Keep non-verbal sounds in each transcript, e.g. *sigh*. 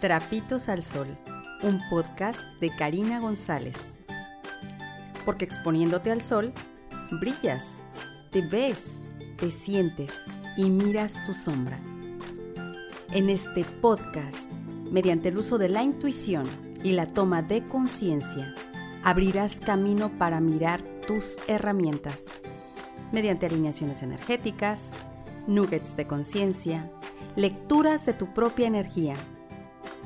Trapitos al Sol, un podcast de Karina González. Porque exponiéndote al sol, brillas, te ves, te sientes y miras tu sombra. En este podcast, mediante el uso de la intuición y la toma de conciencia, abrirás camino para mirar tus herramientas, mediante alineaciones energéticas, nuggets de conciencia, lecturas de tu propia energía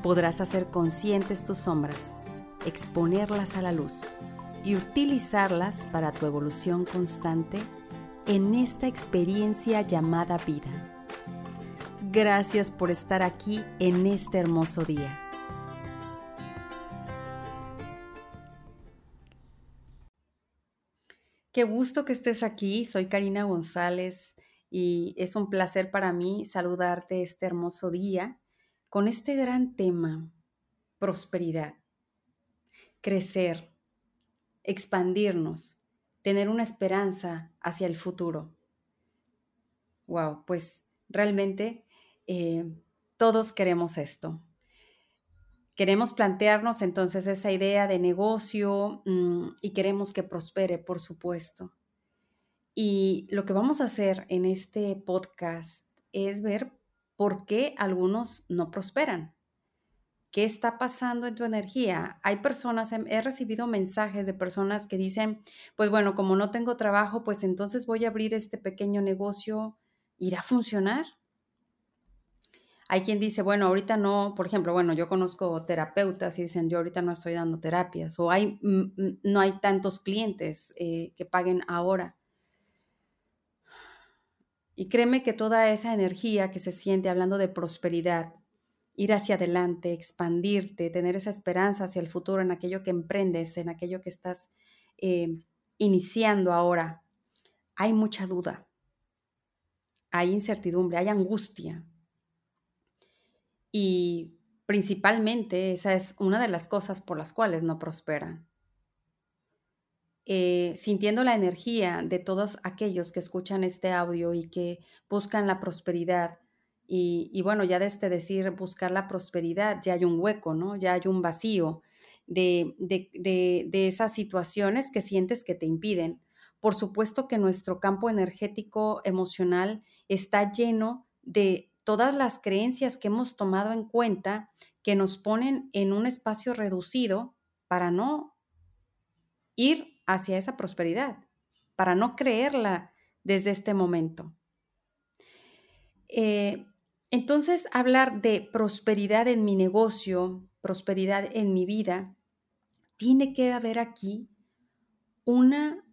podrás hacer conscientes tus sombras, exponerlas a la luz y utilizarlas para tu evolución constante en esta experiencia llamada vida. Gracias por estar aquí en este hermoso día. Qué gusto que estés aquí. Soy Karina González y es un placer para mí saludarte este hermoso día con este gran tema, prosperidad, crecer, expandirnos, tener una esperanza hacia el futuro. Wow, pues realmente eh, todos queremos esto. Queremos plantearnos entonces esa idea de negocio mm, y queremos que prospere, por supuesto. Y lo que vamos a hacer en este podcast es ver ¿por qué algunos no prosperan? ¿Qué está pasando en tu energía? Hay personas, he recibido mensajes de personas que dicen, pues bueno, como no tengo trabajo, pues entonces voy a abrir este pequeño negocio, ¿irá a funcionar? Hay quien dice, bueno, ahorita no, por ejemplo, bueno, yo conozco terapeutas y dicen, yo ahorita no estoy dando terapias o mm, mm, no hay tantos clientes eh, que paguen ahora. Y créeme que toda esa energía que se siente hablando de prosperidad, ir hacia adelante, expandirte, tener esa esperanza hacia el futuro en aquello que emprendes, en aquello que estás eh, iniciando ahora, hay mucha duda, hay incertidumbre, hay angustia. Y principalmente esa es una de las cosas por las cuales no prosperan. Eh, sintiendo la energía de todos aquellos que escuchan este audio y que buscan la prosperidad. Y, bueno, ya desde decir buscar la prosperidad, ya hay un hueco, ¿no? Ya hay un vacío de, de esas situaciones que sientes que te impiden. Por supuesto que nuestro campo energético emocional está lleno de todas las creencias que hemos tomado en cuenta que nos ponen en un espacio reducido para no ir hacia esa prosperidad, para no creerla desde este momento. Eh, entonces, hablar de prosperidad en mi negocio, prosperidad en mi vida, tiene que haber aquí una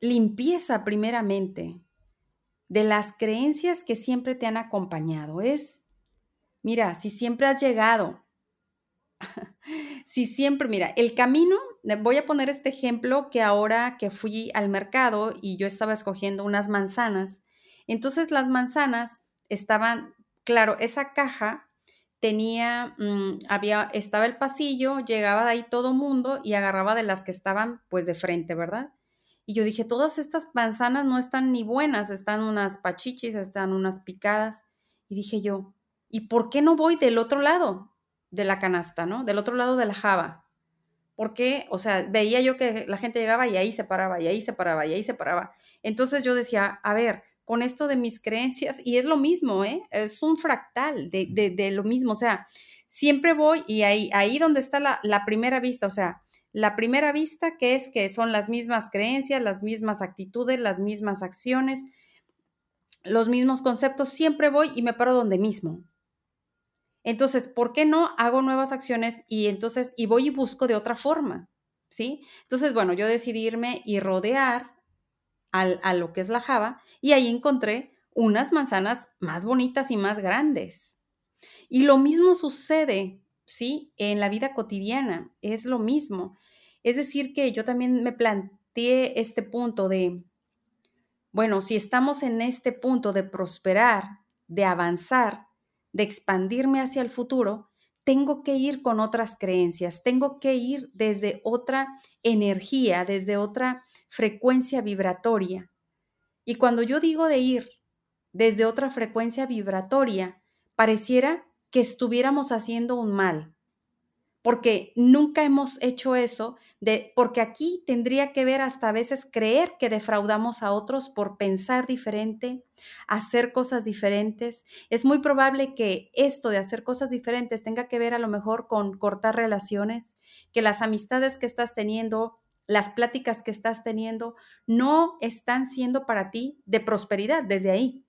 limpieza primeramente de las creencias que siempre te han acompañado. Es, mira, si siempre has llegado, *laughs* si siempre, mira, el camino voy a poner este ejemplo que ahora que fui al mercado y yo estaba escogiendo unas manzanas, entonces las manzanas estaban, claro, esa caja tenía, mm, había, estaba el pasillo, llegaba de ahí todo mundo y agarraba de las que estaban pues de frente, ¿verdad? Y yo dije, todas estas manzanas no están ni buenas, están unas pachichis, están unas picadas. Y dije yo, ¿y por qué no voy del otro lado de la canasta, ¿no? Del otro lado de la java porque, o sea, veía yo que la gente llegaba y ahí se paraba, y ahí se paraba, y ahí se paraba. Entonces yo decía, a ver, con esto de mis creencias, y es lo mismo, ¿eh? Es un fractal de, de, lo mismo, o sea, siempre voy y ahí, ahí donde está la, la primera vista, o sea, la primera vista que es que son las mismas creencias, las mismas actitudes, las mismas acciones, los mismos conceptos, siempre voy y me paro donde mismo. Entonces, ¿por qué no hago nuevas acciones y entonces, y voy y busco de otra forma? ¿Sí? Entonces, bueno, yo decidí irme y rodear a lo que es la Java y ahí encontré unas manzanas más bonitas y más grandes. Y lo mismo sucede, ¿sí? En la vida cotidiana, es lo mismo. Es decir, que yo también me planteé este punto de, bueno, si estamos en este punto de prosperar, de avanzar, de expandirme hacia el futuro, tengo que ir con otras creencias, tengo que ir desde otra energía, desde otra frecuencia vibratoria. Y cuando yo digo de ir desde otra frecuencia vibratoria, pareciera que estuviéramos haciendo un mal, porque nunca hemos hecho eso, de, porque aquí tendría que ver hasta a veces creer que defraudamos a otros por pensar diferente, hacer cosas diferentes. Es muy probable que esto de hacer cosas diferentes tenga que ver a lo mejor con cortar relaciones, que las amistades que estás teniendo, las pláticas que estás teniendo, no están siendo para ti de prosperidad desde ahí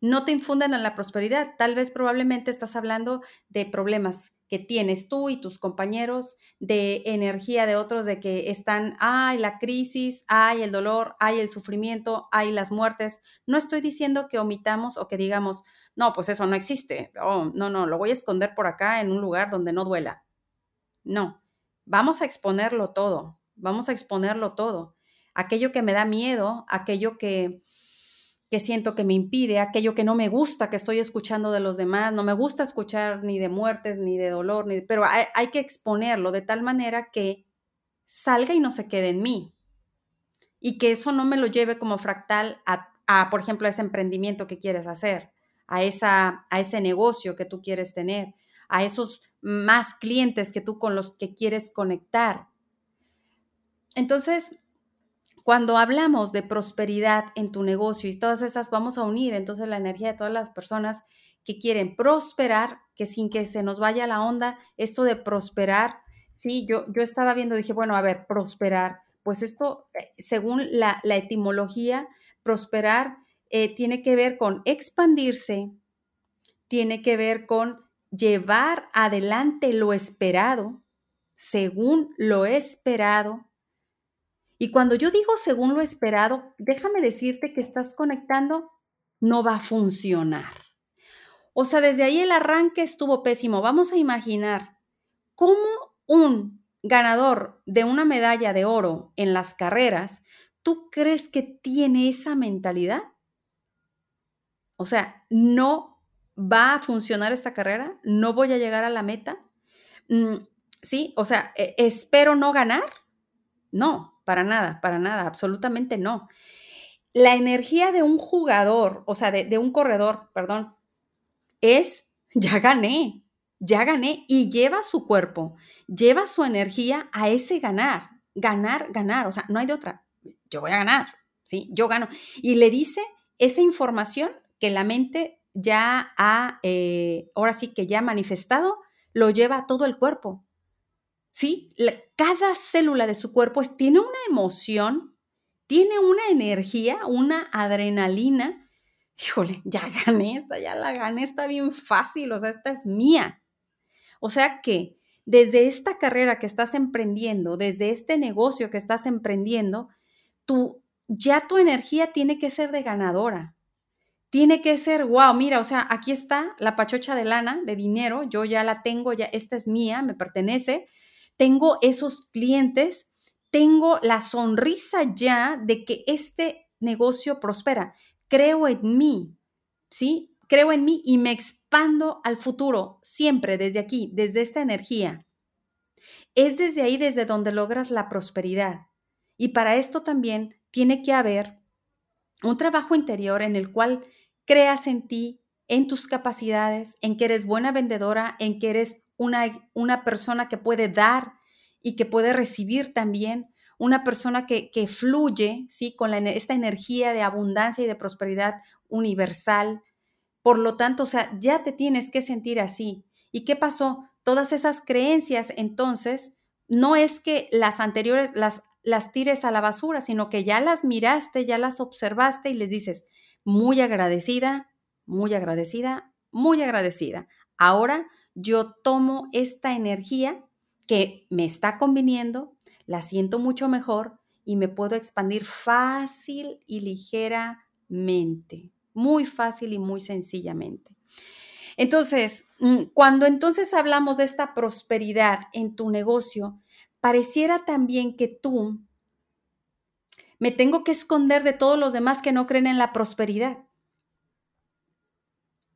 no te infunden en la prosperidad. Tal vez probablemente estás hablando de problemas que tienes tú y tus compañeros, de energía de otros, de que están, ay, la crisis, ay, el dolor, hay el sufrimiento, hay las muertes. No estoy diciendo que omitamos o que digamos, no, pues eso no existe. Oh, no, no, lo voy a esconder por acá en un lugar donde no duela. No, vamos a exponerlo todo, vamos a exponerlo todo. Aquello que me da miedo, aquello que, que siento que me impide, aquello que no me gusta que estoy escuchando de los demás, no me gusta escuchar ni de muertes, ni de dolor, ni pero hay, que exponerlo de tal manera que salga y no se quede en mí. Y que eso no me lo lleve como fractal a, por ejemplo, a ese emprendimiento que quieres hacer, a, esa, a ese negocio que tú quieres tener, a esos más clientes que tú con los que quieres conectar. Entonces, cuando hablamos de prosperidad en tu negocio y todas esas vamos a unir entonces la energía de todas las personas que quieren prosperar, que sin que se nos vaya la onda, esto de prosperar, sí, yo, yo estaba viendo, dije, bueno, a ver, prosperar, pues esto, eh, según la, etimología, prosperar eh, tiene que ver con expandirse, tiene que ver con llevar adelante lo esperado, según lo esperado, y cuando yo digo según lo esperado, déjame decirte que estás conectando, no va a funcionar. O sea, desde ahí el arranque estuvo pésimo. Vamos a imaginar cómo un ganador de una medalla de oro en las carreras, ¿tú crees que tiene esa mentalidad? O sea, no va a funcionar esta carrera, no voy a llegar a la meta. Mm, sí, o sea, e, espero no ganar. No, para nada, para nada, absolutamente no. La energía de un jugador, o sea, de, un corredor, perdón, es, *laughs* ya gané, ya gané y lleva su cuerpo, lleva su energía a ese ganar, ganar, ganar, o sea, no hay de otra, yo voy a ganar, ¿sí? Yo gano. Y le dice esa información que la mente ya ha, eh, ahora sí que ya ha manifestado, lo lleva a todo el cuerpo. ¿Sí? cada célula de su cuerpo tiene una emoción, tiene una energía, una adrenalina. Híjole, ya gané esta, ya la gané, está bien fácil, o sea, esta es mía. O sea que desde esta carrera que estás emprendiendo, desde este negocio que estás emprendiendo, tú, ya tu energía tiene que ser de ganadora. Tiene que ser, wow, mira, o sea, aquí está la pachocha de lana, de dinero, yo ya la tengo, ya esta es mía, me pertenece, tengo esos clientes, tengo la sonrisa ya de que este negocio prospera. Creo en mí, ¿sí? Creo en mí y me expando al futuro, siempre desde aquí, desde esta energía. Es desde ahí desde donde logras la prosperidad. Y para esto también tiene que haber un trabajo interior en el cual creas en ti, en tus capacidades, en que eres buena vendedora, en que eres una, persona que puede dar y que puede recibir también, una persona que, fluye, ¿sí? Con esta energía de abundancia y de prosperidad universal. Por lo tanto, o sea, ya te tienes que sentir así. ¿Y qué pasó? Todas esas creencias, entonces, no es que las anteriores las, las tires a la basura, sino que ya las miraste, ya las observaste y les dices, muy agradecida, muy agradecida, muy agradecida. Ahora yo tomo esta energía que me está conviniendo, la siento mucho mejor y me puedo expandir fácil y ligeramente, muy fácil y muy sencillamente. Entonces, mm, cuando entonces hablamos de esta prosperidad en tu negocio, pareciera también que tú me tengo que esconder de todos los demás que no creen en la prosperidad.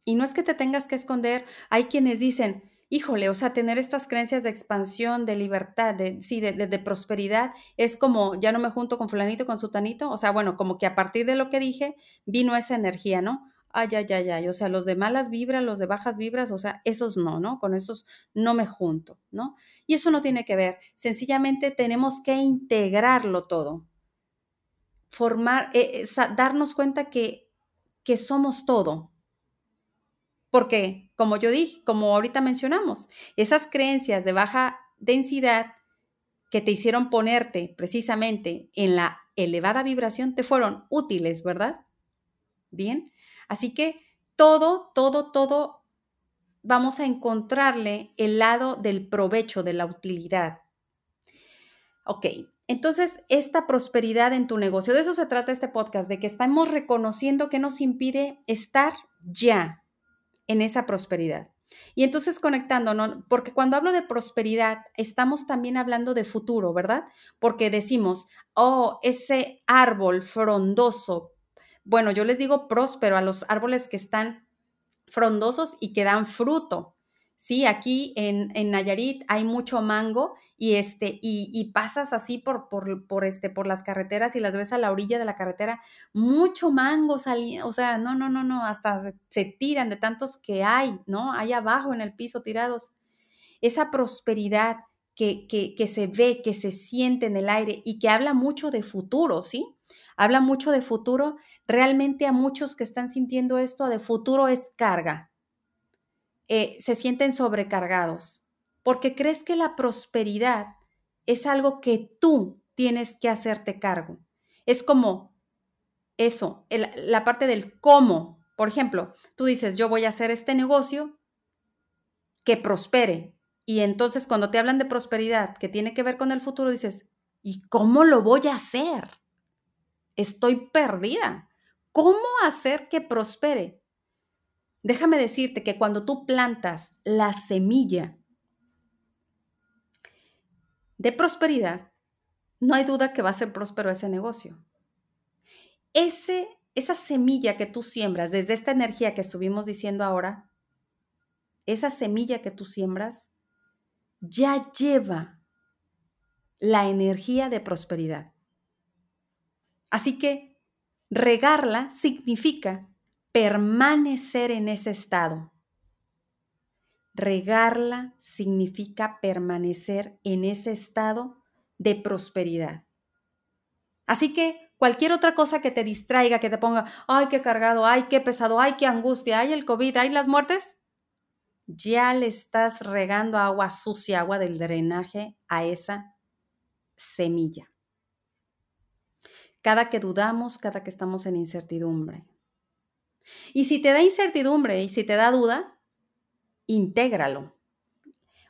Y no es que te tengas que esconder, hay quienes dicen, híjole, o sea, tener estas creencias de expansión, de libertad, de, sí, de, de, prosperidad, es como, ya no me junto con fulanito, con sutanito, o sea, bueno, como que a partir de lo que dije, vino esa energía, ¿no? ay, ay, ay, ay, o sea, los de malas vibras, los de bajas vibras, o sea, esos no, ¿no? Con esos no me junto, ¿no? Y eso no tiene que ver, sencillamente tenemos que integrarlo todo, formar, eh, eh, darnos cuenta que, que somos todo. Porque, como yo dije, como ahorita mencionamos, esas creencias de baja densidad que te hicieron ponerte precisamente en la elevada vibración te fueron útiles, ¿verdad? Bien, Así que todo, todo, todo vamos a encontrarle el lado del provecho, de la utilidad. Ok, entonces esta prosperidad en tu negocio, de eso se trata este podcast, de que estamos reconociendo que nos impide estar ya en esa prosperidad. Y entonces conectándonos, porque cuando hablo de prosperidad, estamos también hablando de futuro, ¿verdad? Porque decimos, oh, ese árbol frondoso, bueno, yo les digo próspero a los árboles que están frondosos y que dan fruto. Sí, aquí en, en Nayarit hay mucho mango y, este, y, pasas así por, por, este, por las carreteras y las ves a la orilla de la carretera, mucho mango salía, o sea, no, no, no, no, hasta se tiran de tantos que hay, ¿no? Hay abajo en el piso tirados. Esa prosperidad que, que, que se ve, que se siente en el aire y que habla mucho de futuro, ¿sí? habla mucho de futuro, realmente a muchos que están sintiendo esto de futuro es carga. Eh, se sienten sobrecargados porque crees que la prosperidad es algo que tú tienes que hacerte cargo. Es como eso, la parte del cómo. Por ejemplo, tú dices, yo voy a hacer este negocio que prospere. Y entonces cuando te hablan de prosperidad que tiene que ver con el futuro, dices, ¿y cómo lo voy a hacer? estoy perdida. ¿Cómo hacer que prospere? Déjame decirte que cuando tú plantas la semilla de prosperidad, no hay duda que va a ser próspero ese negocio. Ese, esa semilla que tú siembras, desde esta energía que estuvimos diciendo ahora, esa semilla que tú siembras, ya lleva la energía de prosperidad. Así que regarla significa permanecer en ese estado. Regarla significa permanecer en ese estado de prosperidad. Así que cualquier otra cosa que te distraiga, que te ponga, ay, qué cargado, ay, qué pesado, ay, qué angustia, ay, el COVID, ay, las muertes, ya le estás regando agua sucia, agua del drenaje a esa semilla cada que dudamos, cada que estamos en incertidumbre. Y si te da incertidumbre y si te da duda, intégralo.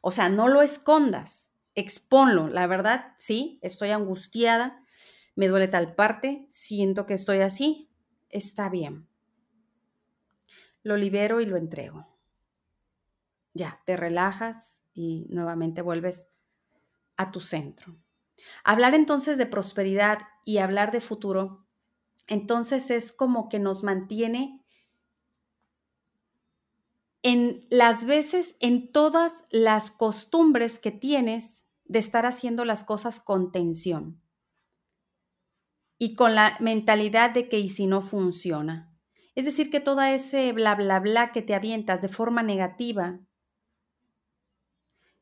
O sea, no lo escondas, exponlo. La verdad, sí, estoy angustiada, me duele tal parte, siento que estoy así, está bien. Lo libero y lo entrego. Ya, te relajas y nuevamente vuelves a tu centro. Hablar entonces de prosperidad y hablar de futuro, entonces es como que nos mantiene en las veces, en todas las costumbres que tienes de estar haciendo las cosas con tensión y con la mentalidad de que y si no funciona. Es decir, que toda ese bla, bla, bla que te avientas de forma negativa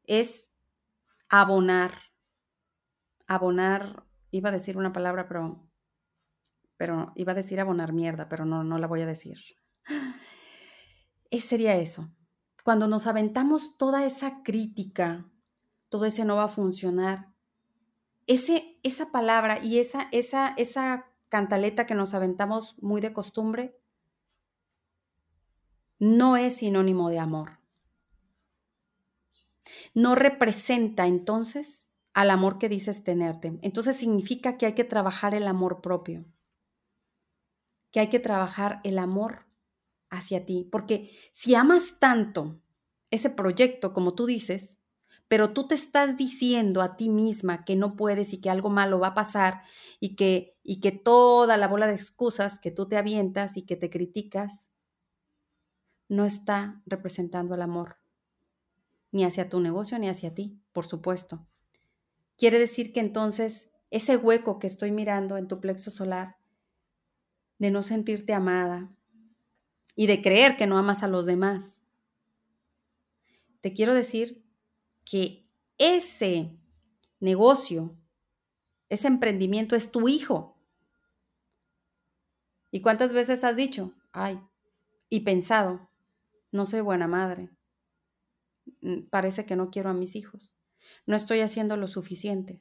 es abonar abonar, iba a decir una palabra, pero, pero iba a decir abonar mierda, pero no, no la voy a decir. Sería eso. Cuando nos aventamos toda esa crítica, todo ese no va a funcionar, ese, esa palabra y esa, esa, esa cantaleta que nos aventamos muy de costumbre, no es sinónimo de amor. No representa entonces al amor que dices tenerte. Entonces significa que hay que trabajar el amor propio, que hay que trabajar el amor hacia ti, porque si amas tanto ese proyecto como tú dices, pero tú te estás diciendo a ti misma que no puedes y que algo malo va a pasar y que, y que toda la bola de excusas que tú te avientas y que te criticas no está representando el amor, ni hacia tu negocio ni hacia ti, por supuesto. Quiere decir que entonces ese hueco que estoy mirando en tu plexo solar, de no sentirte amada, y de creer que no amas a los demás. Te quiero decir que ese negocio, ese emprendimiento es tu hijo. ¿Y cuántas veces has dicho, ay, y pensado, no soy buena madre, mm, parece que no quiero a mis hijos, no estoy haciendo lo suficiente?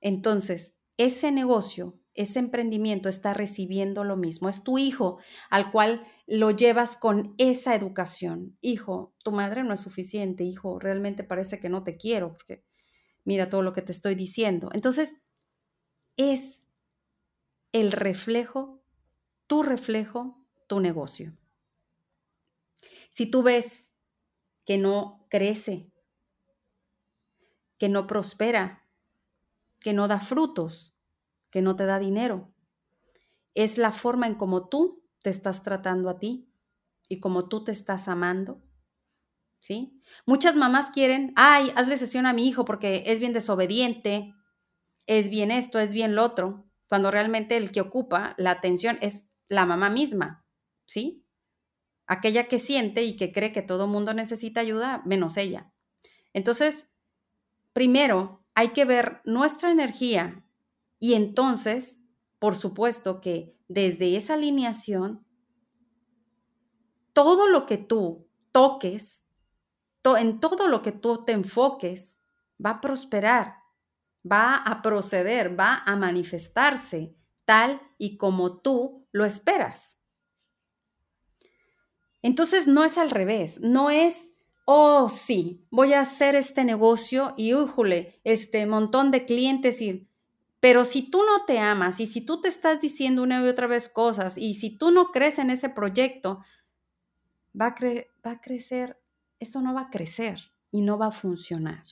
Entonces, ese negocio, ese emprendimiento está recibiendo lo mismo. Es tu hijo al cual lo llevas con esa educación. Hijo, tu madre no es suficiente. Hijo, realmente parece que no te quiero porque mira todo lo que te estoy diciendo. Entonces, es el reflejo, tu reflejo, tu negocio. Si tú ves que no crece, que no prospera, que no da frutos, que no te da dinero, es la forma en cómo tú te estás tratando a ti y cómo tú te estás amando ¿sí? Muchas mamás quieren, ay, hazle sesión a mi hijo porque es bien desobediente, es bien esto, es bien lo otro, cuando realmente el que ocupa la atención es la mamá misma, ¿sí? Aquella que siente y que cree que todo mundo necesita ayuda, menos ella. Entonces, primero hay que ver nuestra energía y entonces, por supuesto que desde esa alineación, todo lo que tú toques en todo lo que tú te enfoques, va a prosperar, va a proceder, va a manifestarse tal y como tú lo esperas. Entonces no es al revés, no es, oh sí, voy a hacer este negocio y újule, este montón de clientes y... Pero si tú no te amas y si tú te estás diciendo una y otra vez cosas y si tú no crees en ese proyecto, va a, va a crecer esto no va a crecer y no va a funcionar.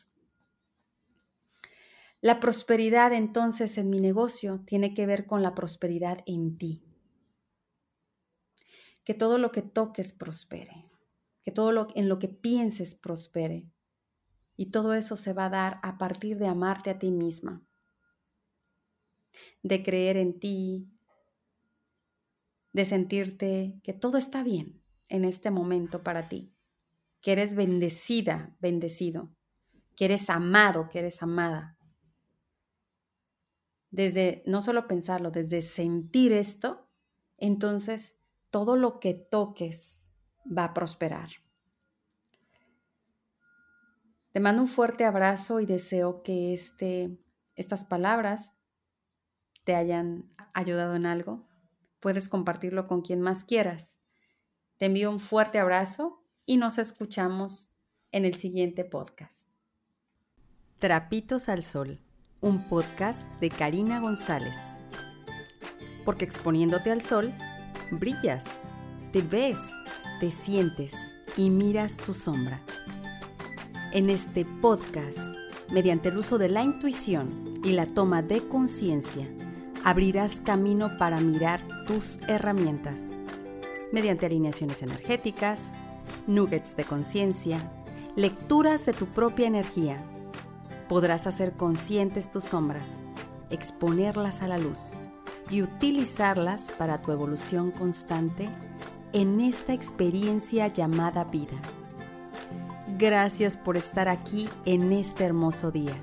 La prosperidad entonces en mi negocio tiene que ver con la prosperidad en ti. Que todo lo que toques prospere, que todo lo en lo que pienses prospere. Y todo eso se va a dar a partir de amarte a ti misma, de creer en ti, de sentirte que todo está bien en este momento para ti que eres bendecida, bendecido, que eres amado, que eres amada. Desde no solo pensarlo, desde sentir esto, entonces todo lo que toques va a prosperar. Te mando un fuerte abrazo y deseo que este, estas palabras te hayan ayudado en algo. Puedes compartirlo con quien más quieras. Te envío un fuerte abrazo y nos escuchamos en el siguiente podcast. Trapitos al Sol, un podcast de Karina González. Porque exponiéndote al sol, brillas, te ves, te sientes y miras tu sombra. En este podcast, mediante el uso de la intuición y la toma de conciencia, abrirás camino para mirar tus herramientas mediante alineaciones energéticas, nuggets de conciencia, lecturas de tu propia energía. Podrás hacer conscientes tus sombras, exponerlas a la luz y utilizarlas para tu evolución constante en esta experiencia llamada vida. Gracias por estar aquí en este hermoso día.